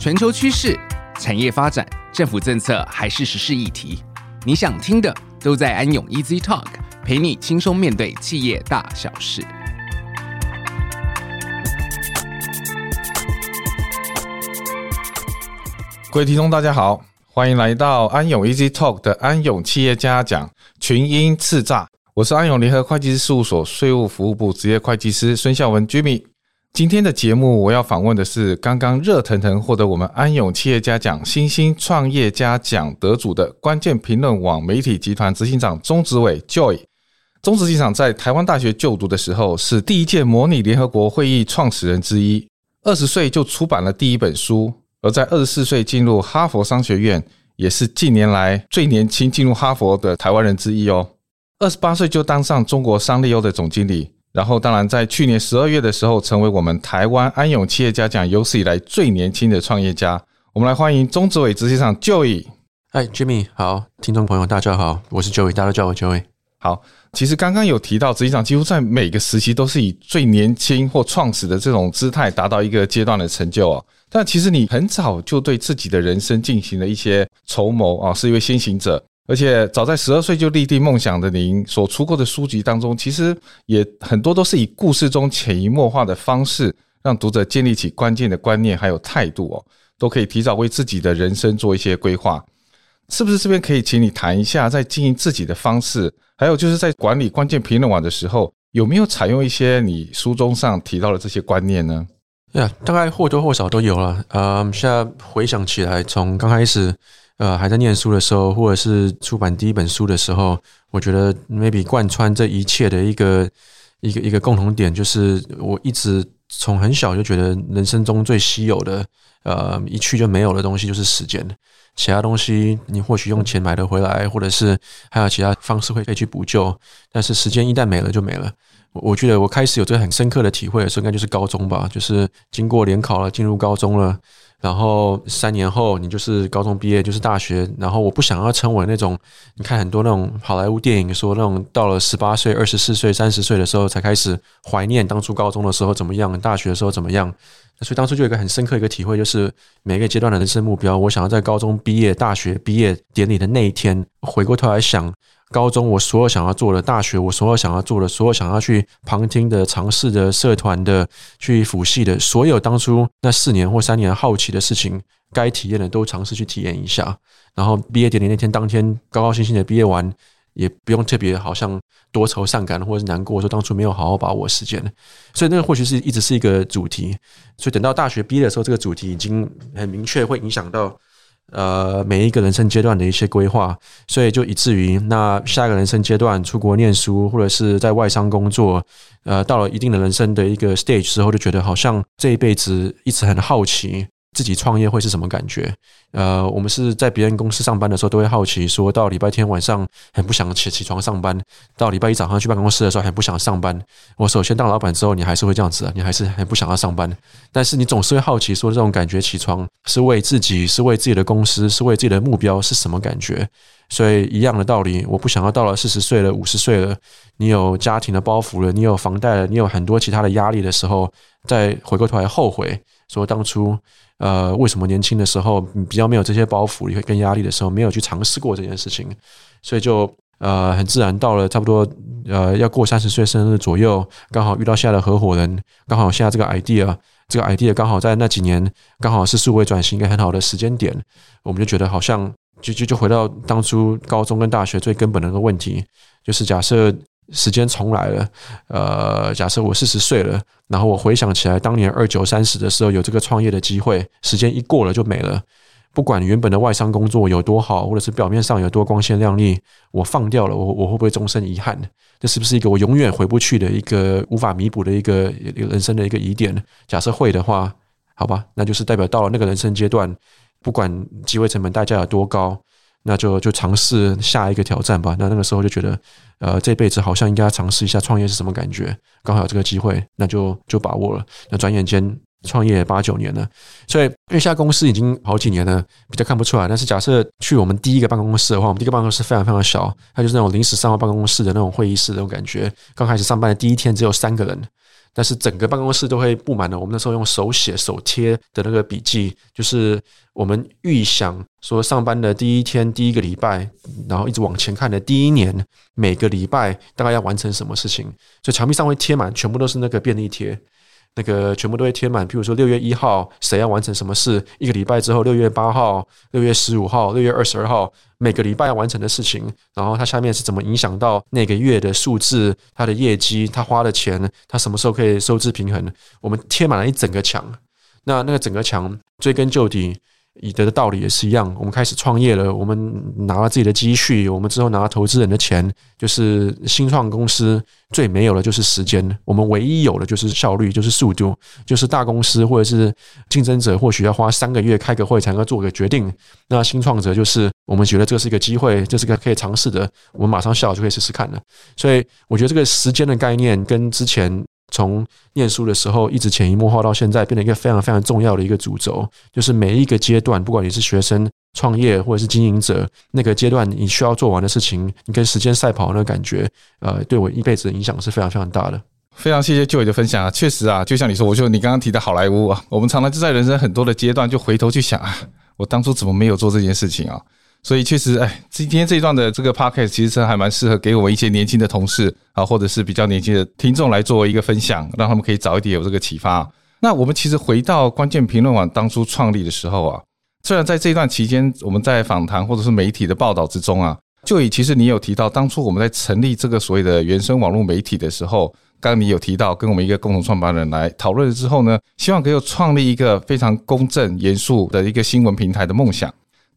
全球趋势、产业发展、政府政策还是时事议题，你想听的都在安永 Easy Talk，陪你轻松面对企业大小事。各位听众，大家好，欢迎来到安永 Easy Talk 的安永企业家讲群英叱咤，我是安永联合会计师事务所税务服务部职业会计师孙孝文 Jimmy。今天的节目，我要访问的是刚刚热腾腾获得我们安永企业家奖新兴创业家奖得主的关键评论网媒体集团执行长钟子伟 Joy。钟执行长在台湾大学就读的时候，是第一届模拟联合国会议创始人之一。二十岁就出版了第一本书，而在二十四岁进入哈佛商学院，也是近年来最年轻进入哈佛的台湾人之一哦。二十八岁就当上中国商利欧的总经理。然后，当然，在去年十二月的时候，成为我们台湾安永企业家奖有史以来最年轻的创业家。我们来欢迎中执委执行长 Joey。嗨，Jimmy，好，听众朋友大家好，我是 Joey，大家都叫我 Joey。好，其实刚刚有提到，执行长几乎在每个时期都是以最年轻或创始的这种姿态达到一个阶段的成就哦。但其实你很早就对自己的人生进行了一些筹谋啊，是一位先行者。而且早在十二岁就立定梦想的您所出过的书籍当中，其实也很多都是以故事中潜移默化的方式，让读者建立起关键的观念还有态度哦，都可以提早为自己的人生做一些规划。是不是这边可以请你谈一下，在经营自己的方式，还有就是在管理关键评论网的时候，有没有采用一些你书中上提到的这些观念呢？呀大概或多或少都有了。嗯，现在回想起来，从刚开始。呃，还在念书的时候，或者是出版第一本书的时候，我觉得 maybe 贯穿这一切的一个一个一个共同点，就是我一直从很小就觉得人生中最稀有的，呃，一去就没有的东西就是时间。其他东西你或许用钱买得回来，或者是还有其他方式会可以去补救，但是时间一旦没了就没了。我觉得我开始有这个很深刻的体会的时候，应该就是高中吧，就是经过联考了，进入高中了。然后三年后，你就是高中毕业，就是大学。然后我不想要成为那种，你看很多那种好莱坞电影说那种到了十八岁、二十四岁、三十岁的时候才开始怀念当初高中的时候怎么样，大学的时候怎么样。所以当初就有一个很深刻一个体会，就是每个阶段的人生目标，我想要在高中毕业、大学毕业典礼的那一天，回过头来想。高中我所有想要做的，大学我所有想要做的，所有想要去旁听的、尝试的、社团的、去辅系的，所有当初那四年或三年好奇的事情，该体验的都尝试去体验一下。然后毕业典礼那天当天，高高兴兴的毕业完，也不用特别好像多愁善感或者是难过，说当初没有好好把握时间。所以那个或许是一直是一个主题。所以等到大学毕业的时候，这个主题已经很明确，会影响到。呃，每一个人生阶段的一些规划，所以就以至于那下一个人生阶段出国念书，或者是在外商工作，呃，到了一定的人生的一个 stage 之后，就觉得好像这一辈子一直很好奇。自己创业会是什么感觉？呃，我们是在别人公司上班的时候，都会好奇，说到礼拜天晚上很不想起起床上班，到礼拜一早上去办公室的时候很不想上班。我首先当老板之后，你还是会这样子啊，你还是很不想要上班，但是你总是会好奇，说这种感觉起床是为自己，是为自己的公司，是为自己的目标是什么感觉？所以一样的道理，我不想要到了四十岁了、五十岁了，你有家庭的包袱了，你有房贷了，你有很多其他的压力的时候，再回过头来后悔，说当初。呃，为什么年轻的时候比较没有这些包袱跟压力的时候，没有去尝试过这件事情？所以就呃很自然到了差不多呃要过三十岁生日左右，刚好遇到现在的合伙人，刚好现在这个 idea，这个 idea 刚好在那几年刚好是数位转型一个很好的时间点，我们就觉得好像就就就回到当初高中跟大学最根本的一个问题，就是假设。时间重来了，呃，假设我四十岁了，然后我回想起来，当年二九三十的时候有这个创业的机会，时间一过了就没了。不管原本的外商工作有多好，或者是表面上有多光鲜亮丽，我放掉了，我我会不会终身遗憾？这是不是一个我永远回不去的一个无法弥补的一个人生的一个疑点？假设会的话，好吧，那就是代表到了那个人生阶段，不管机会成本代价有多高。那就就尝试下一个挑战吧。那那个时候就觉得，呃，这辈子好像应该尝试一下创业是什么感觉。刚好有这个机会，那就就把握了。那转眼间创业八九年了，所以因为现在公司已经好几年了，比较看不出来。但是假设去我们第一个办公室的话，我们第一个办公室非常非常小，它就是那种临时上到办公室的那种会议室那种感觉。刚开始上班的第一天只有三个人。但是整个办公室都会布满了我们那时候用手写手贴的那个笔记，就是我们预想说上班的第一天、第一个礼拜，然后一直往前看的第一年，每个礼拜大概要完成什么事情，所以墙壁上会贴满，全部都是那个便利贴。那个全部都会贴满，譬如说六月一号谁要完成什么事，一个礼拜之后六月八号、六月十五号、六月二十二号，每个礼拜要完成的事情，然后它下面是怎么影响到那个月的数字、它的业绩、它花的钱、它什么时候可以收支平衡，我们贴满了一整个墙。那那个整个墙追根究底。以德的道理也是一样，我们开始创业了，我们拿了自己的积蓄，我们之后拿了投资人的钱，就是新创公司最没有的就是时间，我们唯一有的就是效率，就是速度，就是大公司或者是竞争者或许要花三个月开个会才能做个决定，那新创者就是我们觉得这是一个机会，这是个可以尝试的，我们马上下就可以试试看了。所以我觉得这个时间的概念跟之前。从念书的时候一直潜移默化到现在，变成一个非常非常重要的一个主轴，就是每一个阶段，不管你是学生、创业或者是经营者，那个阶段你需要做完的事情，你跟时间赛跑那个感觉，呃，对我一辈子的影响是非常非常大的。非常谢谢 Joe 的分享啊，确实啊，就像你说，我就你刚刚提的好莱坞啊，我们常常就在人生很多的阶段，就回头去想啊，我当初怎么没有做这件事情啊？所以确实，哎，今天这一段的这个 podcast 其实还蛮适合给我们一些年轻的同事啊，或者是比较年轻的听众来作为一个分享，让他们可以早一点有这个启发。那我们其实回到关键评论网当初创立的时候啊，虽然在这一段期间我们在访谈或者是媒体的报道之中啊，就以其实你有提到当初我们在成立这个所谓的原生网络媒体的时候，刚刚你有提到跟我们一个共同创办人来讨论了之后呢，希望可以创立一个非常公正严肃的一个新闻平台的梦想。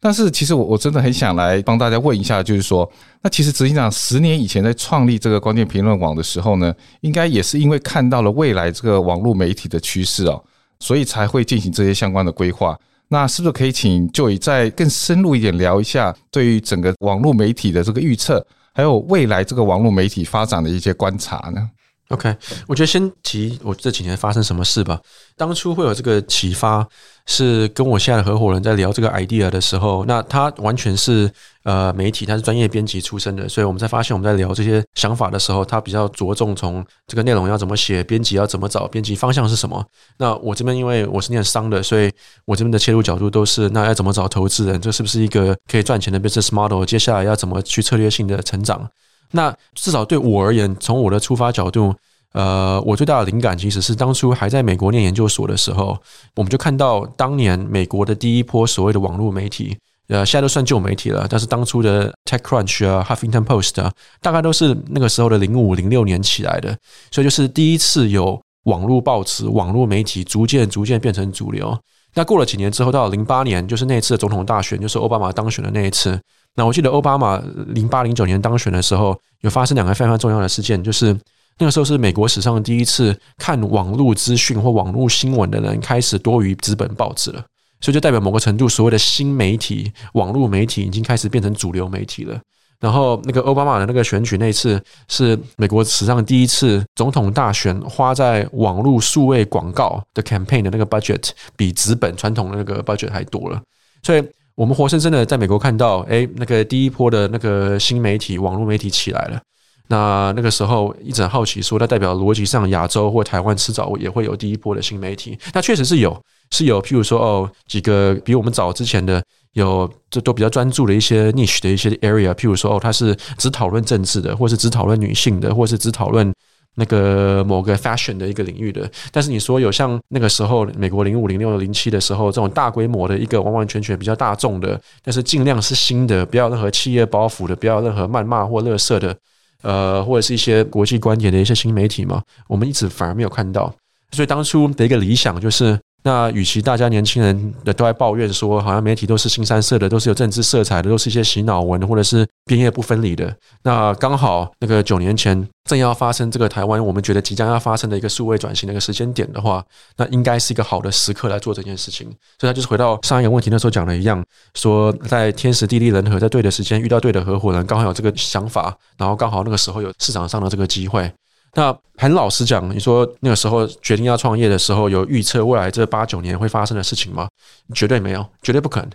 但是其实我我真的很想来帮大家问一下，就是说，那其实执行长十年以前在创立这个关键评论网的时候呢，应该也是因为看到了未来这个网络媒体的趋势哦，所以才会进行这些相关的规划。那是不是可以请就以再更深入一点聊一下，对于整个网络媒体的这个预测，还有未来这个网络媒体发展的一些观察呢？OK，我觉得先提我这几年发生什么事吧。当初会有这个启发，是跟我现在的合伙人在聊这个 idea 的时候，那他完全是呃媒体，他是专业编辑出身的，所以我们在发现我们在聊这些想法的时候，他比较着重从这个内容要怎么写，编辑要怎么找，编辑方向是什么。那我这边因为我是念商的，所以我这边的切入角度都是那要怎么找投资人，这是不是一个可以赚钱的 business model？接下来要怎么去策略性的成长？那至少对我而言，从我的出发角度，呃，我最大的灵感其实是当初还在美国念研究所的时候，我们就看到当年美国的第一波所谓的网络媒体，呃，现在都算旧媒体了，但是当初的 TechCrunch 啊、Huffington Post 啊，大概都是那个时候的零五零六年起来的，所以就是第一次有网络报纸、网络媒体逐渐逐渐变成主流。那过了几年之后，到零八年，就是那一次的总统大选，就是奥巴马当选的那一次。那我记得奥巴马零八零九年当选的时候，有发生两个非常重要的事件，就是那个时候是美国史上第一次看网络资讯或网络新闻的人开始多于纸本报纸了，所以就代表某个程度，所谓的新媒体、网络媒体已经开始变成主流媒体了。然后那个奥巴马的那个选举那次是美国史上第一次总统大选花在网络数位广告的 campaign 的那个 budget 比纸本传统的那个 budget 还多了，所以。我们活生生的在美国看到，哎，那个第一波的那个新媒体、网络媒体起来了。那那个时候一直很好奇，说它代表逻辑上亚洲或台湾迟早也会有第一波的新媒体。那确实是有，是有，譬如说哦，几个比我们早之前的有，这都比较专注的一些 niche 的一些 area，譬如说哦，它是只讨论政治的，或是只讨论女性的，或是只讨论。那个某个 fashion 的一个领域的，但是你说有像那个时候美国零五零六零七的时候这种大规模的一个完完全全比较大众的，但是尽量是新的，不要任何企业包袱的，不要任何谩骂或乐色的，呃，或者是一些国际观点的一些新媒体嘛，我们一直反而没有看到。所以当初的一个理想就是。那与其大家年轻人的都在抱怨说，好像媒体都是新三色的，都是有政治色彩的，都是一些洗脑文或者是边页不分离的。那刚好那个九年前正要发生这个台湾，我们觉得即将要发生的一个数位转型的一个时间点的话，那应该是一个好的时刻来做这件事情。所以，他就是回到上一个问题那时候讲的一样，说在天时地利人和，在对的时间遇到对的合伙人，刚好有这个想法，然后刚好那个时候有市场上的这个机会。那很老实讲，你说那个时候决定要创业的时候，有预测未来这八九年会发生的事情吗？绝对没有，绝对不可能。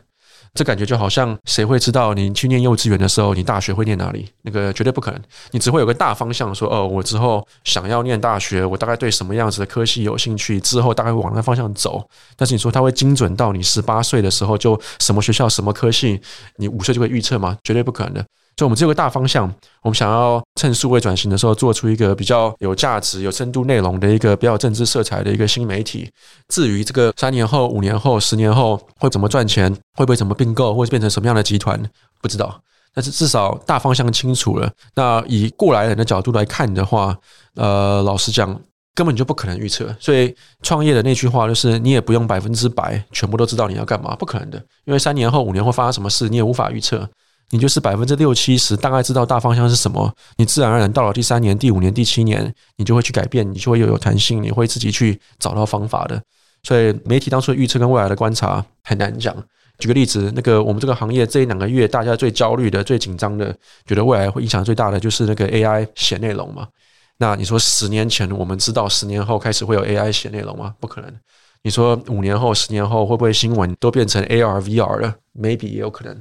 这感觉就好像谁会知道你去念幼稚园的时候，你大学会念哪里？那个绝对不可能。你只会有个大方向，说哦，我之后想要念大学，我大概对什么样子的科系有兴趣，之后大概会往那方向走。但是你说它会精准到你十八岁的时候就什么学校什么科系，你五岁就会预测吗？绝对不可能的。所以，我们只有个大方向，我们想要趁数位转型的时候，做出一个比较有价值、有深度内容的一个比较政治色彩的一个新媒体。至于这个三年后、五年后、十年后会怎么赚钱，会不会怎么并购，或者变成什么样的集团，不知道。但是至少大方向清楚了。那以过来人的角度来看的话，呃，老实讲，根本就不可能预测。所以，创业的那句话就是，你也不用百分之百全部都知道你要干嘛，不可能的。因为三年后、五年后发生什么事，你也无法预测。你就是百分之六七十大概知道大方向是什么，你自然而然到了第三年、第五年、第七年，你就会去改变，你就会又有弹性，你会自己去找到方法的。所以媒体当初的预测跟未来的观察很难讲。举个例子，那个我们这个行业这一两个月大家最焦虑的、最紧张的，觉得未来会影响最大的就是那个 AI 写内容嘛。那你说十年前我们知道十年后开始会有 AI 写内容吗？不可能。你说五年后、十年后会不会新闻都变成 AR、VR 了？Maybe 也有可能。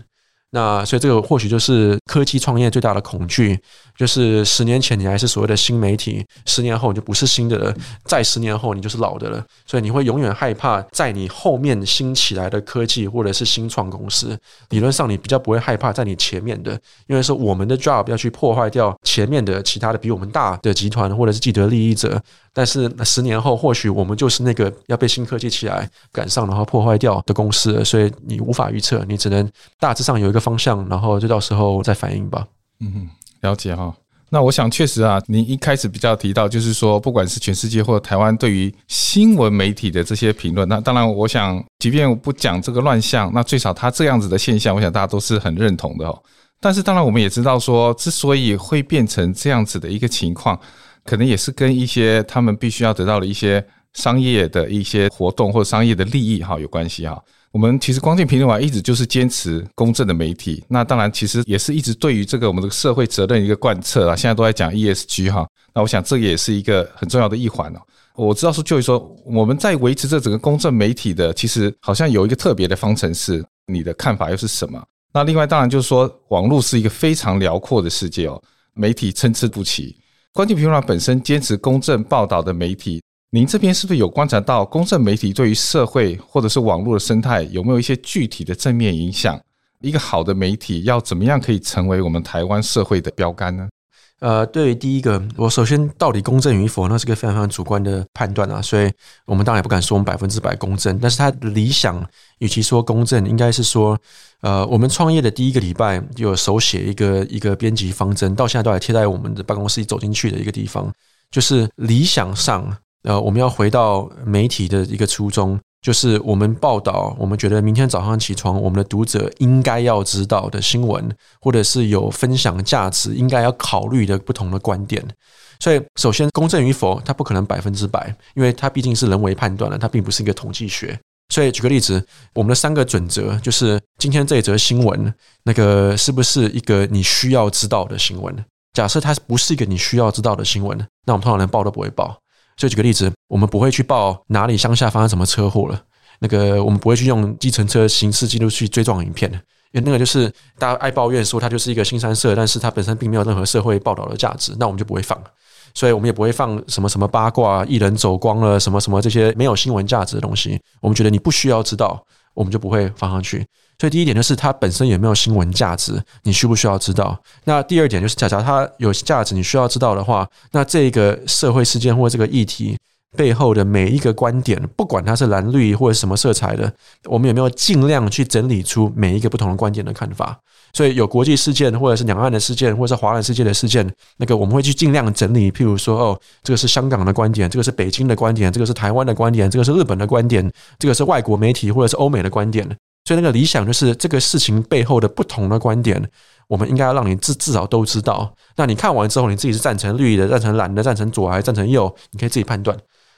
那所以这个或许就是科技创业最大的恐惧，就是十年前你还是所谓的新媒体，十年后你就不是新的了，再十年后你就是老的了。所以你会永远害怕在你后面新起来的科技或者是新创公司。理论上你比较不会害怕在你前面的，因为是我们的 job 要去破坏掉前面的其他的比我们大的集团或者是既得利益者。但是十年后或许我们就是那个要被新科技起来赶上然后破坏掉的公司，所以你无法预测，你只能大致上有一个。方向，然后就到时候再反映吧。嗯，了解哈。那我想确实啊，你一开始比较提到，就是说，不管是全世界或者台湾，对于新闻媒体的这些评论，那当然，我想，即便不讲这个乱象，那最少它这样子的现象，我想大家都是很认同的哦。但是，当然，我们也知道说，之所以会变成这样子的一个情况，可能也是跟一些他们必须要得到的一些商业的一些活动或商业的利益哈有关系哈。我们其实光镜评论网一直就是坚持公正的媒体，那当然其实也是一直对于这个我们这个社会责任一个贯彻啊。现在都在讲 ESG 哈，那我想这也是一个很重要的一环哦。我知道说就是说我们在维持这整个公正媒体的，其实好像有一个特别的方程式，你的看法又是什么？那另外当然就是说网络是一个非常辽阔的世界哦，媒体参差不齐。光镜评论网本身坚持公正报道的媒体。您这边是不是有观察到公正媒体对于社会或者是网络的生态有没有一些具体的正面影响？一个好的媒体要怎么样可以成为我们台湾社会的标杆呢？呃，对于第一个，我首先到底公正与否，那是个非常非常主观的判断啊，所以我们当然也不敢说我们百分之百公正。但是它的理想，与其说公正，应该是说，呃，我们创业的第一个礼拜就有手写一个一个编辑方针，到现在都还贴在我们的办公室一走进去的一个地方，就是理想上。呃，我们要回到媒体的一个初衷，就是我们报道我们觉得明天早上起床，我们的读者应该要知道的新闻，或者是有分享价值，应该要考虑的不同的观点。所以，首先公正与否，它不可能百分之百，因为它毕竟是人为判断的，它并不是一个统计学。所以，举个例子，我们的三个准则就是：今天这一则新闻，那个是不是一个你需要知道的新闻？假设它不是一个你需要知道的新闻，那我们通常连报都不会报。就举个例子，我们不会去报哪里乡下发生什么车祸了。那个我们不会去用计程车行驶记录去追撞影片的，因为那个就是大家爱抱怨说它就是一个新三色，但是它本身并没有任何社会报道的价值，那我们就不会放。所以我们也不会放什么什么八卦、艺人走光了什么什么这些没有新闻价值的东西。我们觉得你不需要知道，我们就不会放上去。所以第一点就是它本身有没有新闻价值，你需不需要知道？那第二点就是，假设它有价值，你需要知道的话，那这个社会事件或这个议题背后的每一个观点，不管它是蓝绿或者什么色彩的，我们有没有尽量去整理出每一个不同的观点的看法？所以有国际事件，或者是两岸的事件，或者是华人世界的事件，那个我们会去尽量整理。譬如说，哦，这个是香港的观点，这个是北京的观点，这个是台湾的观点，这个是日本的观点，这个是外国媒体或者是欧美的观点。所以那个理想就是这个事情背后的不同的观点，我们应该要让你至至少都知道。那你看完之后，你自己是赞成绿的、赞成蓝的、赞成左还是赞成右，你可以自己判断。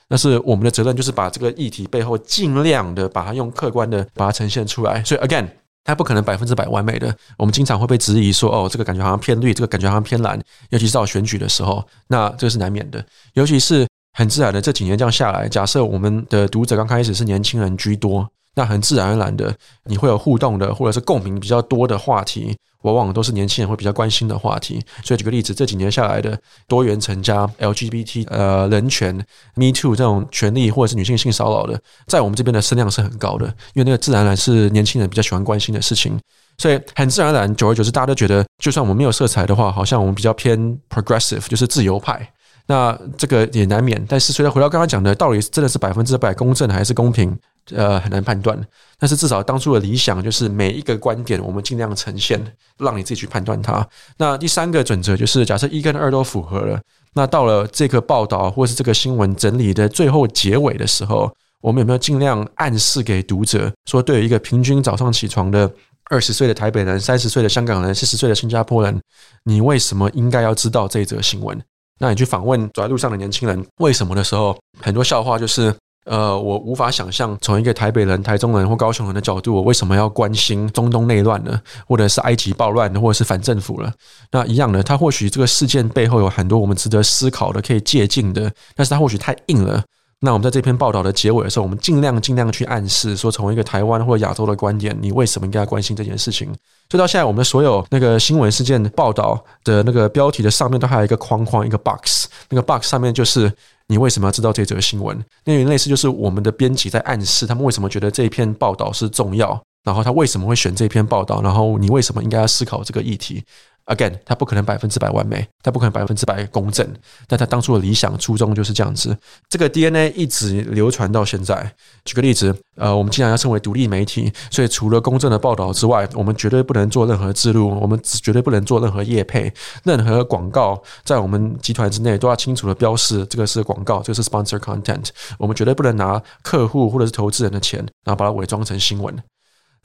但是我们的责任就是把这个议题背后尽量的把它用客观的把它呈现出来。所以 again，它不可能百分之百完美的。我们经常会被质疑说，哦，这个感觉好像偏绿，这个感觉好像偏蓝，尤其是到选举的时候，那这个是难免的。尤其是很自然的这几年这样下来，假设我们的读者刚开始是年轻人居多。那很自然而然的，你会有互动的，或者是共鸣比较多的话题，往往都是年轻人会比较关心的话题。所以举个例子，这几年下来的多元成家、LGBT 呃人权、Me Too 这种权利，或者是女性性骚扰的，在我们这边的声量是很高的，因为那个自然而然是年轻人比较喜欢关心的事情。所以很自然而然，久而久之，大家都觉得，就算我们没有色彩的话，好像我们比较偏 progressive，就是自由派。那这个也难免。但是，随着回到刚刚讲的，到底真的是百分之百公正还是公平？呃，很难判断。但是至少当初的理想就是每一个观点，我们尽量呈现，让你自己去判断它。那第三个准则就是，假设一跟二都符合了，那到了这个报道或是这个新闻整理的最后结尾的时候，我们有没有尽量暗示给读者说，对于一个平均早上起床的？二十岁的台北人，三十岁的香港人，四十岁的新加坡人，你为什么应该要知道这则新闻？那你去访问走在路上的年轻人，为什么的时候，很多笑话就是，呃，我无法想象从一个台北人、台中人或高雄人的角度，我为什么要关心中东内乱呢？或者是埃及暴乱，或者是反政府了？那一样的，他或许这个事件背后有很多我们值得思考的、可以借鉴的，但是他或许太硬了。那我们在这篇报道的结尾的时候，我们尽量尽量去暗示说，从一个台湾或者亚洲的观点，你为什么应该关心这件事情？所以到现在，我们的所有那个新闻事件报道的那个标题的上面都还有一个框框，一个 box，那个 box 上面就是你为什么要知道这则新闻？那类似就是我们的编辑在暗示他们为什么觉得这一篇报道是重要，然后他为什么会选这篇报道，然后你为什么应该要思考这个议题。Again，他不可能百分之百完美，他不可能百分之百公正，但他当初的理想初衷就是这样子。这个 DNA 一直流传到现在。举个例子，呃，我们既然要称为独立媒体，所以除了公正的报道之外，我们绝对不能做任何置入，我们绝对不能做任何业配，任何广告在我们集团之内都要清楚的标示这个是广告，这个是 sponsor content。我们绝对不能拿客户或者是投资人的钱，然后把它伪装成新闻。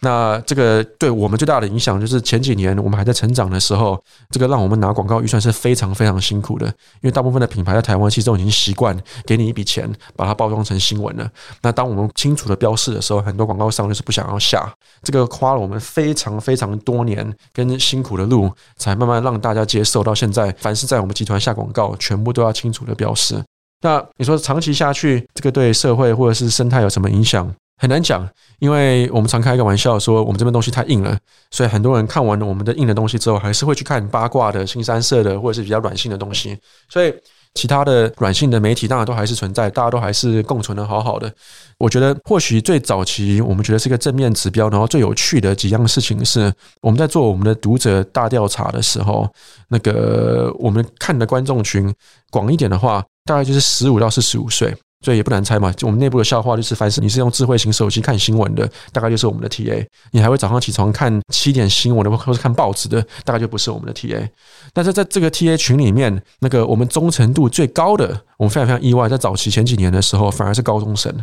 那这个对我们最大的影响，就是前几年我们还在成长的时候，这个让我们拿广告预算是非常非常辛苦的，因为大部分的品牌在台湾其实都已经习惯给你一笔钱，把它包装成新闻了。那当我们清楚的标示的时候，很多广告商就是不想要下。这个花了我们非常非常多年跟辛苦的路，才慢慢让大家接受。到现在，凡是在我们集团下广告，全部都要清楚的标示。那你说长期下去，这个对社会或者是生态有什么影响？很难讲，因为我们常开一个玩笑说，我们这边东西太硬了，所以很多人看完了我们的硬的东西之后，还是会去看八卦的、新三色的，或者是比较软性的东西。所以其他的软性的媒体当然都还是存在，大家都还是共存的好好的。我觉得或许最早期我们觉得是一个正面指标，然后最有趣的几样事情是，我们在做我们的读者大调查的时候，那个我们看的观众群广一点的话，大概就是十五到四十五岁。所以也不难猜嘛，就我们内部的笑话就是，凡是你是用智慧型手机看新闻的，大概就是我们的 TA。你还会早上起床看七点新闻的，或是看报纸的，大概就不是我们的 TA。但是在这个 TA 群里面，那个我们忠诚度最高的，我们非常非常意外，在早期前几年的时候，反而是高中生。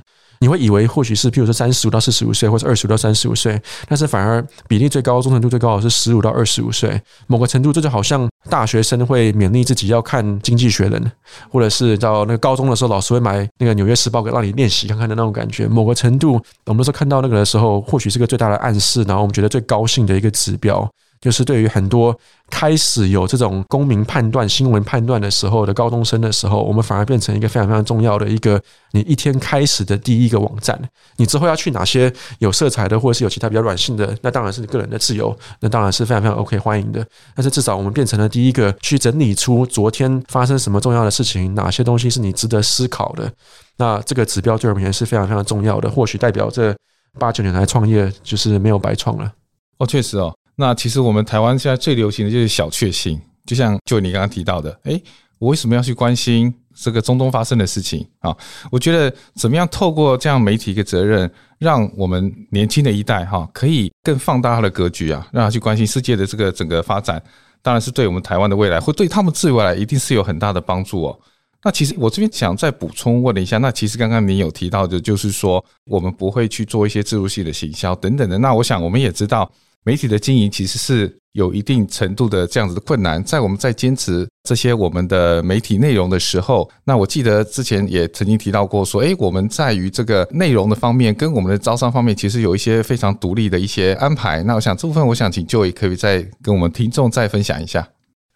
你会以为或许是，譬如说三十五到四十五岁，或者二十五到三十五岁，但是反而比例最高、忠诚度最高的是十五到二十五岁。某个程度，这就好像大学生会勉励自己要看《经济学人》，或者是到那个高中的时候，老师会买那个《纽约时报》给让你练习看看的那种感觉。某个程度，我们都是看到那个的时候，或许是个最大的暗示，然后我们觉得最高兴的一个指标。就是对于很多开始有这种公民判断、新闻判断的时候的高中生的时候，我们反而变成一个非常非常重要的一个你一天开始的第一个网站。你之后要去哪些有色彩的，或者是有其他比较软性的，那当然是你个人的自由，那当然是非常非常 OK 欢迎的。但是至少我们变成了第一个去整理出昨天发生什么重要的事情，哪些东西是你值得思考的。那这个指标对我们也是非常非常重要的，或许代表这八九年来创业就是没有白创了。哦，确实哦。那其实我们台湾现在最流行的就是小确幸，就像就你刚刚提到的，诶，我为什么要去关心这个中东发生的事情啊？我觉得怎么样透过这样媒体一个责任，让我们年轻的一代哈，可以更放大他的格局啊，让他去关心世界的这个整个发展，当然是对我们台湾的未来，或对他们自己未来一定是有很大的帮助哦。那其实我这边想再补充问了一下，那其实刚刚您有提到的，就是说我们不会去做一些自入性的行销等等的。那我想我们也知道。媒体的经营其实是有一定程度的这样子的困难，在我们在坚持这些我们的媒体内容的时候，那我记得之前也曾经提到过，说，诶，我们在于这个内容的方面，跟我们的招商方面，其实有一些非常独立的一些安排。那我想这部分，我想请 Joey 可以再跟我们听众再分享一下。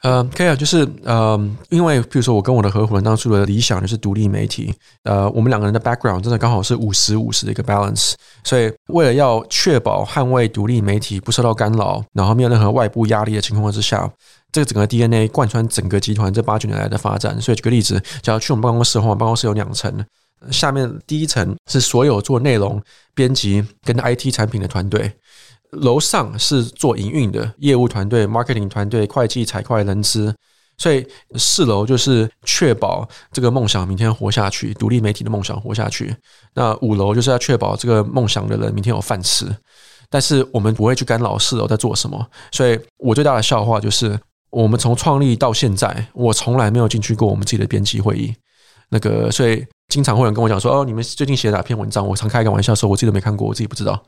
呃，可以啊，就是呃，因为比如说我跟我的合伙人当初的理想就是独立媒体，呃，我们两个人的 background 真的刚好是五十五十的一个 balance，所以为了要确保捍卫独立媒体不受到干扰，然后没有任何外部压力的情况之下，这个整个 DNA 贯穿整个集团这八九年来的发展。所以举个例子，假如去我们办公室的话，我们办公室有两层，下面第一层是所有做内容编辑跟 IT 产品的团队。楼上是做营运的业务团队、marketing 团队、会计、财会、人资，所以四楼就是确保这个梦想明天活下去，独立媒体的梦想活下去。那五楼就是要确保这个梦想的人明天有饭吃。但是我们不会去干扰四楼在做什么。所以我最大的笑话就是，我们从创立到现在，我从来没有进去过我们自己的编辑会议。那个，所以。经常会有人跟我讲说：“哦，你们最近写了哪篇文章？”我常开一个玩笑说：“我自己都没看过，我自己不知道。”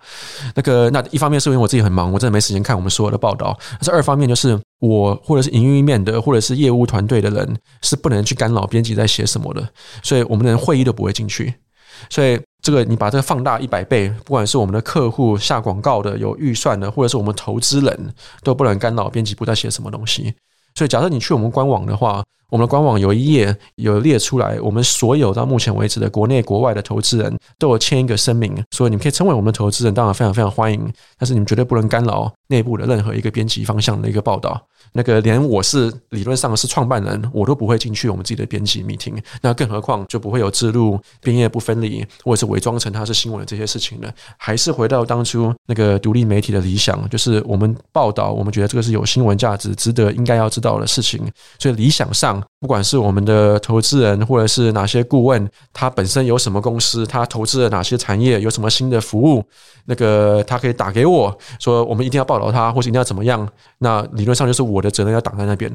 那个，那一方面是因为我自己很忙，我真的没时间看我们所有的报道。但是二方面就是我或者是营运面的，或者是业务团队的人是不能去干扰编辑在写什么的，所以我们连会议都不会进去。所以这个你把这个放大一百倍，不管是我们的客户下广告的有预算的，或者是我们投资人都不能干扰编辑部在写什么东西。所以假设你去我们官网的话。我们的官网有一页有列出来，我们所有到目前为止的国内国外的投资人都有签一个声明，所以你们可以称为我们的投资人，当然非常非常欢迎，但是你们绝对不能干扰内部的任何一个编辑方向的一个报道。那个连我是理论上是创办人，我都不会进去我们自己的编辑 meeting，那更何况就不会有置入编页不分离，或者是伪装成它是新闻的这些事情呢。还是回到当初那个独立媒体的理想，就是我们报道，我们觉得这个是有新闻价值、值得应该要知道的事情，所以理想上。不管是我们的投资人，或者是哪些顾问，他本身有什么公司，他投资了哪些产业，有什么新的服务，那个他可以打给我说，我们一定要报道他，或者一定要怎么样。那理论上就是我的责任要挡在那边。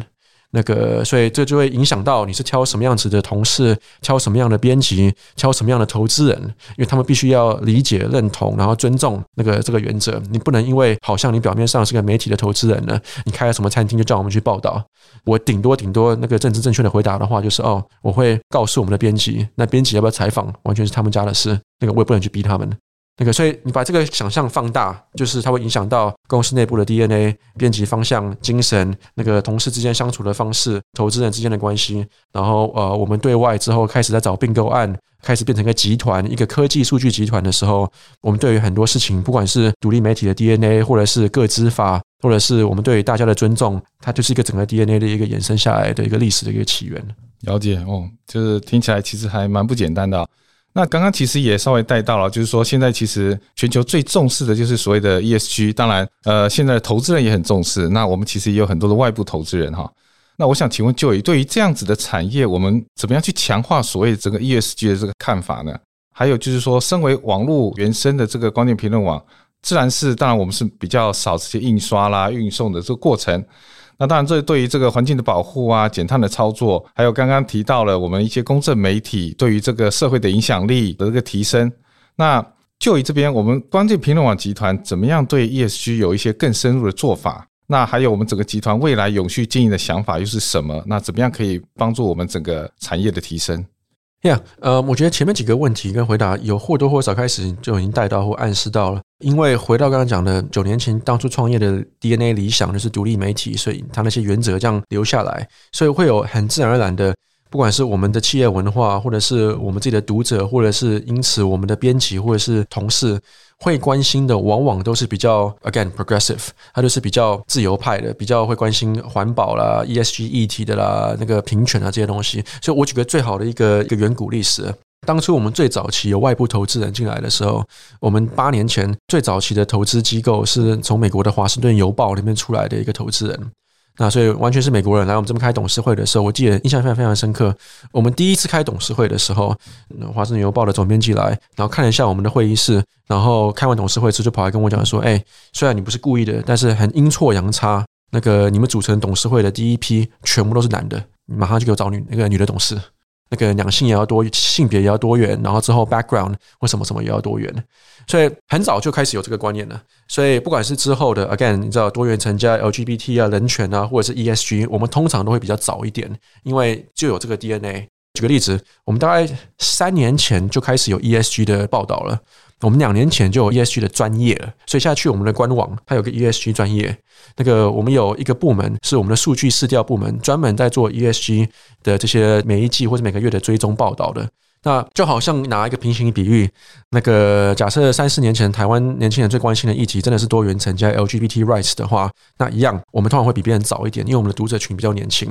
那个，所以这就会影响到你是挑什么样子的同事，挑什么样的编辑，挑什么样的投资人，因为他们必须要理解、认同，然后尊重那个这个原则。你不能因为好像你表面上是个媒体的投资人呢，你开了什么餐厅就叫我们去报道。我顶多顶多那个政治正确的回答的话就是哦，我会告诉我们的编辑，那编辑要不要采访，完全是他们家的事。那个我也不能去逼他们。那个，所以你把这个想象放大，就是它会影响到公司内部的 DNA、编辑方向、精神，那个同事之间相处的方式、投资人之间的关系。然后，呃，我们对外之后开始在找并购案，开始变成一个集团、一个科技数据集团的时候，我们对于很多事情，不管是独立媒体的 DNA，或者是个资法，或者是我们对大家的尊重，它就是一个整个 DNA 的一个衍生下来的一个历史的一个起源。了解哦，就是听起来其实还蛮不简单的。那刚刚其实也稍微带到了，就是说现在其实全球最重视的就是所谓的 ESG，当然，呃，现在的投资人也很重视。那我们其实也有很多的外部投资人哈。那我想请问就对于这样子的产业，我们怎么样去强化所谓整个 ESG 的这个看法呢？还有就是说，身为网络原生的这个观点评论网，自然是当然我们是比较少这些印刷啦、运送的这个过程。那当然，这对于这个环境的保护啊、减碳的操作，还有刚刚提到了我们一些公正媒体对于这个社会的影响力的一个提升。那就以这边，我们关键评论网集团怎么样对 ESG 有一些更深入的做法？那还有我们整个集团未来永续经营的想法又是什么？那怎么样可以帮助我们整个产业的提升？这样呃，我觉得前面几个问题跟回答有或多或少开始就已经带到或暗示到了。因为回到刚刚讲的，九年前当初创业的 DNA 理想就是独立媒体，所以他那些原则这样留下来，所以会有很自然而然的，不管是我们的企业文化，或者是我们自己的读者，或者是因此我们的编辑或者是同事。会关心的往往都是比较 again progressive，他就是比较自由派的，比较会关心环保啦、ESG 议题的啦、那个平权啊这些东西。所以我举个最好的一个一个远古历史，当初我们最早期有外部投资人进来的时候，我们八年前最早期的投资机构是从美国的华盛顿邮报里面出来的一个投资人。那所以完全是美国人来我们这边开董事会的时候，我记得印象非常非常深刻。我们第一次开董事会的时候，华盛顿邮报的总编辑来，然后看了一下我们的会议室，然后开完董事会之后就跑来跟我讲说：“哎，虽然你不是故意的，但是很阴错阳差，那个你们组成董事会的第一批全部都是男的，你马上就给我找女那个女的董事。”那个两性也要多，性别也要多元，然后之后 background 或什么什么也要多元，所以很早就开始有这个观念了。所以不管是之后的 again，你知道多元成家、LGBT 啊、人权啊，或者是 ESG，我们通常都会比较早一点，因为就有这个 DNA。举个例子，我们大概三年前就开始有 ESG 的报道了。我们两年前就有 ESG 的专业了，所以现在去我们的官网，它有个 ESG 专业。那个我们有一个部门是我们的数据市调部门，专门在做 ESG 的这些每一季或者每个月的追踪报道的。那就好像拿一个平行比喻，那个假设三四年前台湾年轻人最关心的议题真的是多元成家 LGBT rights 的话，那一样我们通常会比别人早一点，因为我们的读者群比较年轻。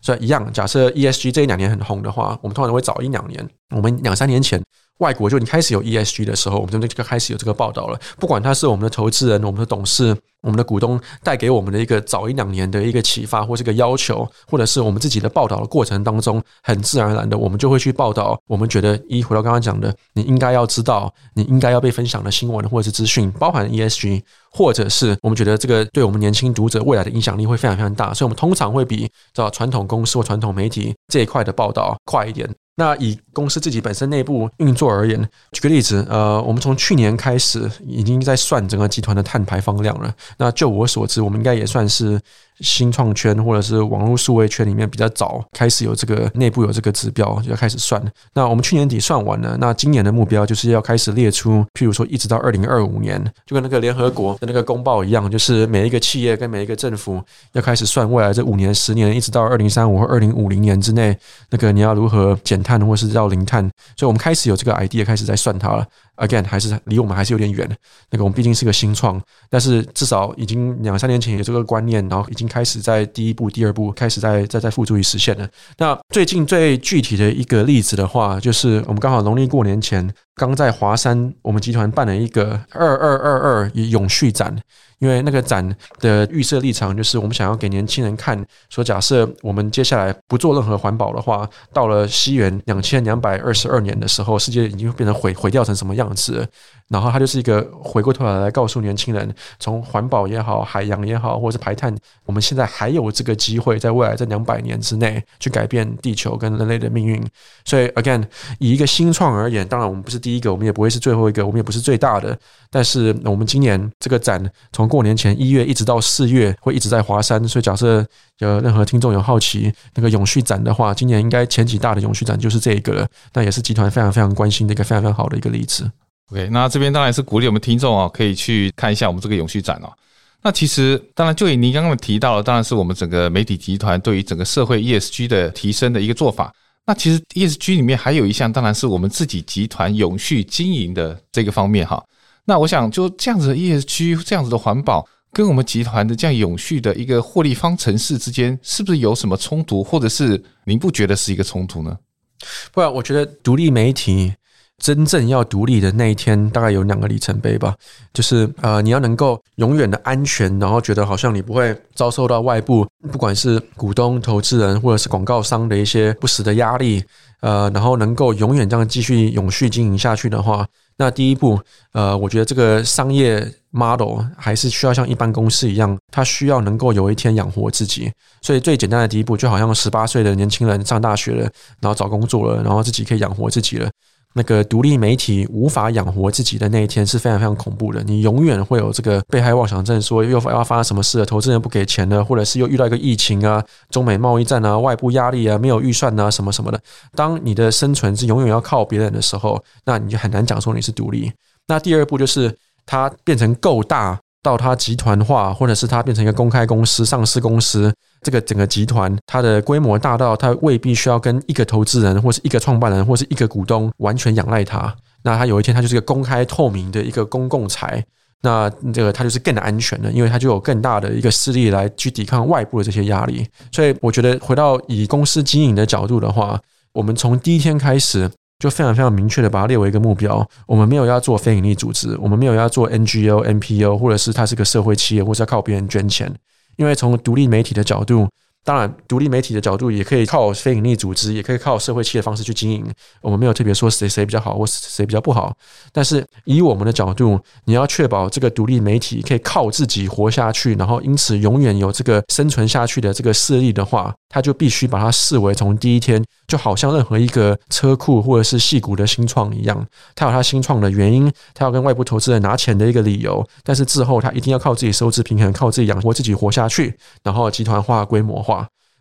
所以一样，假设 ESG 这一两年很红的话，我们通常会早一两年。我们两三年前。外国就已经开始有 ESG 的时候，我们就开始有这个报道了。不管他是我们的投资人、我们的董事、我们的股东带给我们的一个早一两年的一个启发，或是一个要求，或者是我们自己的报道的过程当中，很自然而然的，我们就会去报道。我们觉得，一回到刚刚讲的，你应该要知道，你应该要被分享的新闻或者是资讯，包含 ESG，或者是我们觉得这个对我们年轻读者未来的影响力会非常非常大，所以我们通常会比找传统公司或传统媒体这一块的报道快一点。那以公司自己本身内部运作而言，举个例子，呃，我们从去年开始已经在算整个集团的碳排放量了。那就我所知，我们应该也算是。新创圈或者是网络数位圈里面比较早开始有这个内部有这个指标，就要开始算。那我们去年底算完了，那今年的目标就是要开始列出，譬如说一直到二零二五年，就跟那个联合国的那个公报一样，就是每一个企业跟每一个政府要开始算未来这五年、十年，一直到二零三五或二零五零年之内，那个你要如何减碳或是要零碳。所以我们开始有这个 idea，开始在算它了。Again，还是离我们还是有点远。那个我们毕竟是个新创，但是至少已经两三年前有这个观念，然后已经开始在第一步、第二步开始在在在付诸于实现了。那最近最具体的一个例子的话，就是我们刚好农历过年前，刚在华山，我们集团办了一个二二二二永续展。因为那个展的预设立场就是，我们想要给年轻人看，说假设我们接下来不做任何环保的话，到了西元两千两百二十二年的时候，世界已经变成毁毁掉成什么样子。然后它就是一个回过头来来告诉年轻人，从环保也好，海洋也好，或者是排碳，我们现在还有这个机会，在未来这两百年之内去改变地球跟人类的命运。所以，again，以一个新创而言，当然我们不是第一个，我们也不会是最后一个，我们也不是最大的。但是我们今年这个展从过年前一月一直到四月，会一直在华山。所以，假设有任何听众有好奇那个永续展的话，今年应该前几大的永续展就是这一个了。那也是集团非常非常关心的一个非常非常好的一个例子。OK，那这边当然是鼓励我们听众哦，可以去看一下我们这个永续展哦。那其实当然，就以您刚刚提到的，当然是我们整个媒体集团对于整个社会 ESG 的提升的一个做法。那其实 ESG 里面还有一项，当然是我们自己集团永续经营的这个方面哈。那我想就这样子的 ESG，这样子的环保，跟我们集团的这样永续的一个获利方程式之间，是不是有什么冲突，或者是您不觉得是一个冲突呢？不然，我觉得独立媒体。真正要独立的那一天，大概有两个里程碑吧。就是呃，你要能够永远的安全，然后觉得好像你不会遭受到外部，不管是股东、投资人或者是广告商的一些不实的压力，呃，然后能够永远这样继续永续经营下去的话，那第一步，呃，我觉得这个商业 model 还是需要像一般公司一样，它需要能够有一天养活自己。所以最简单的第一步，就好像十八岁的年轻人上大学了，然后找工作了，然后自己可以养活自己了。那个独立媒体无法养活自己的那一天是非常非常恐怖的。你永远会有这个被害妄想症，说又要发生什么事了，投资人不给钱了，或者是又遇到一个疫情啊、中美贸易战啊、外部压力啊、没有预算啊什么什么的。当你的生存是永远要靠别人的时候，那你就很难讲说你是独立。那第二步就是它变成够大。到它集团化，或者是它变成一个公开公司、上市公司，这个整个集团它的规模大到它未必需要跟一个投资人，或是一个创办人，或是一个股东完全仰赖它。那它有一天它就是一个公开透明的一个公共财，那这个它就是更安全的，因为它就有更大的一个势力来去抵抗外部的这些压力。所以我觉得回到以公司经营的角度的话，我们从第一天开始。就非常非常明确的把它列为一个目标。我们没有要做非营利组织，我们没有要做 NGO、NPO，或者是它是个社会企业，或是要靠别人捐钱。因为从独立媒体的角度。当然，独立媒体的角度也可以靠非盈利组织，也可以靠社会企业的方式去经营。我们没有特别说谁谁比较好，或谁比较不好。但是以我们的角度，你要确保这个独立媒体可以靠自己活下去，然后因此永远有这个生存下去的这个势力的话，他就必须把它视为从第一天，就好像任何一个车库或者是矽谷的新创一样，他有他新创的原因，他要跟外部投资人拿钱的一个理由。但是之后他一定要靠自己收支平衡，靠自己养活自己活下去，然后集团化、规模化。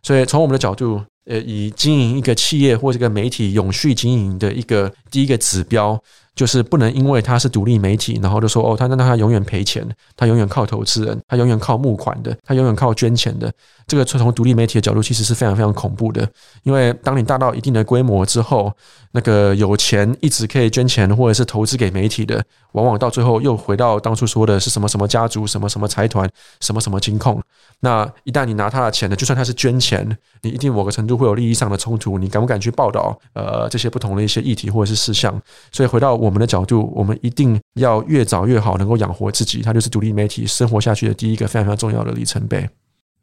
所以，从我们的角度，呃，以经营一个企业或这个媒体永续经营的一个第一个指标，就是不能因为他是独立媒体，然后就说哦，他那他永远赔钱，他永远靠投资人，他永远靠募款的，他永远靠捐钱的。这个从独立媒体的角度，其实是非常非常恐怖的。因为当你大到一定的规模之后，那个有钱一直可以捐钱或者是投资给媒体的，往往到最后又回到当初说的是什么什么家族、什么什么财团、什么什么金控。那一旦你拿他的钱呢，就算他是捐钱，你一定某个程度会有利益上的冲突。你敢不敢去报道呃这些不同的一些议题或者是事项？所以回到我们的角度，我们一定要越早越好能够养活自己，它就是独立媒体生活下去的第一个非常非常重要的里程碑。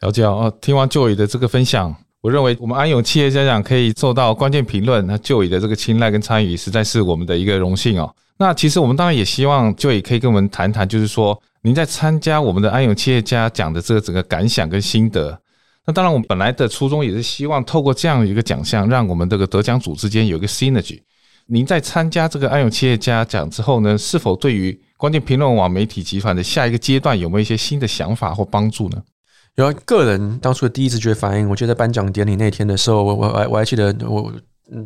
了解哦，听完 Joy 的这个分享，我认为我们安永企业家讲可以做到关键评论，那 Joy 的这个青睐跟参与，实在是我们的一个荣幸哦。那其实我们当然也希望 Joy 可以跟我们谈谈，就是说您在参加我们的安永企业家讲的这个整个感想跟心得。那当然，我们本来的初衷也是希望透过这样一个奖项，让我们这个得奖组之间有一个 synergy。您在参加这个安永企业家奖之后呢，是否对于关键评论网媒体集团的下一个阶段有没有一些新的想法或帮助呢？有个人当初的第一直觉反应，我记得颁奖典礼那天的时候，我我我还我还记得，我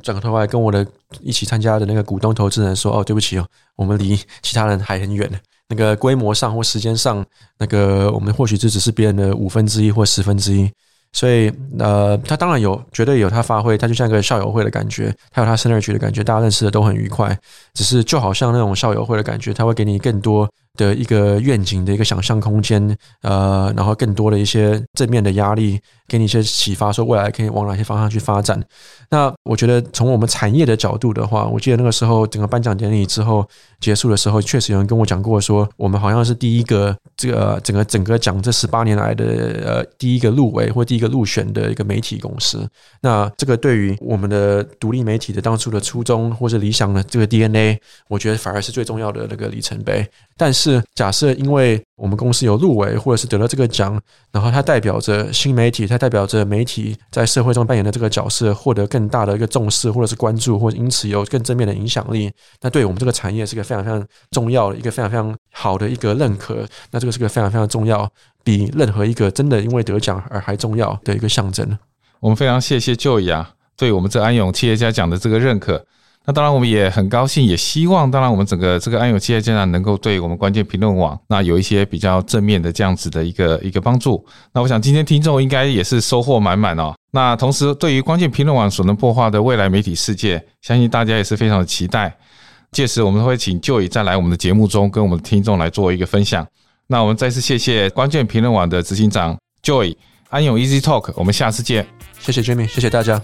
转头来跟我的一起参加的那个股东投资人说：“哦，对不起哦，我们离其他人还很远，那个规模上或时间上，那个我们或许这只是别人的五分之一或十分之一。”所以，呃，他当然有，绝对有他发挥，他就像一个校友会的感觉，他有他 synergy 的感觉，大家认识的都很愉快。只是就好像那种校友会的感觉，他会给你更多的一个愿景的一个想象空间，呃，然后更多的一些正面的压力，给你一些启发，说未来可以往哪些方向去发展。那我觉得从我们产业的角度的话，我记得那个时候整个颁奖典礼之后结束的时候，确实有人跟我讲过说，我们好像是第一个这个整个整个奖这十八年来的呃第一个入围或第一个入选的一个媒体公司。那这个对于我们的独立媒体的当初的初衷或者理想的这个 DNA，我觉得反而是最重要的那个里程碑。但是是假设因为我们公司有入围，或者是得了这个奖，然后它代表着新媒体，它代表着媒体在社会中扮演的这个角色，获得更大的一个重视，或者是关注，或者因此有更正面的影响力，那对我们这个产业是个非常非常重要的一个非常非常好的一个认可。那这个是个非常非常重要，比任何一个真的因为得奖而还重要的一个象征。我们非常谢谢 Joey 啊，对我们这安永企业家奖的这个认可。那当然，我们也很高兴，也希望，当然，我们整个这个安永企业家能够对我们关键评论网那有一些比较正面的这样子的一个一个帮助。那我想今天听众应该也是收获满满哦。那同时，对于关键评论网所能破化的未来媒体世界，相信大家也是非常的期待。届时，我们会请 Joy 再来我们的节目中，跟我们的听众来做一个分享。那我们再次谢谢关键评论网的执行长 Joy 安永 Easy Talk，我们下次见。谢谢 Jimmy，谢谢大家。